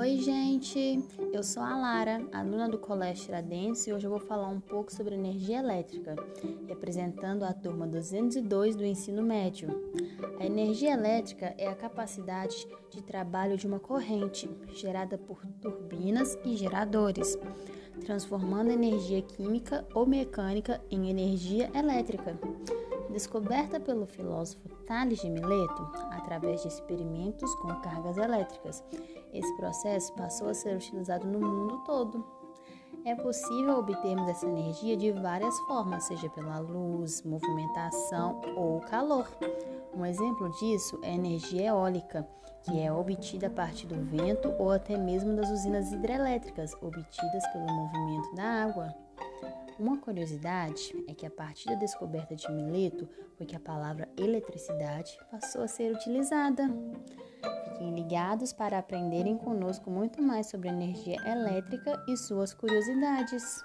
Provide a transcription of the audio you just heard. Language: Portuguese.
Oi, gente! Eu sou a Lara, aluna do Colégio Tiradentes, e hoje eu vou falar um pouco sobre energia elétrica, representando a turma 202 do ensino médio. A energia elétrica é a capacidade de trabalho de uma corrente gerada por turbinas e geradores, transformando energia química ou mecânica em energia elétrica. Descoberta pelo filósofo Tales de Mileto através de experimentos com cargas elétricas, esse processo passou a ser utilizado no mundo todo. É possível obtermos essa energia de várias formas, seja pela luz, movimentação ou calor. Um exemplo disso é a energia eólica, que é obtida a partir do vento ou até mesmo das usinas hidrelétricas, obtidas pelo movimento da água. Uma curiosidade é que a partir da descoberta de Mileto foi que a palavra eletricidade passou a ser utilizada. Fiquem ligados para aprenderem conosco muito mais sobre energia elétrica e suas curiosidades.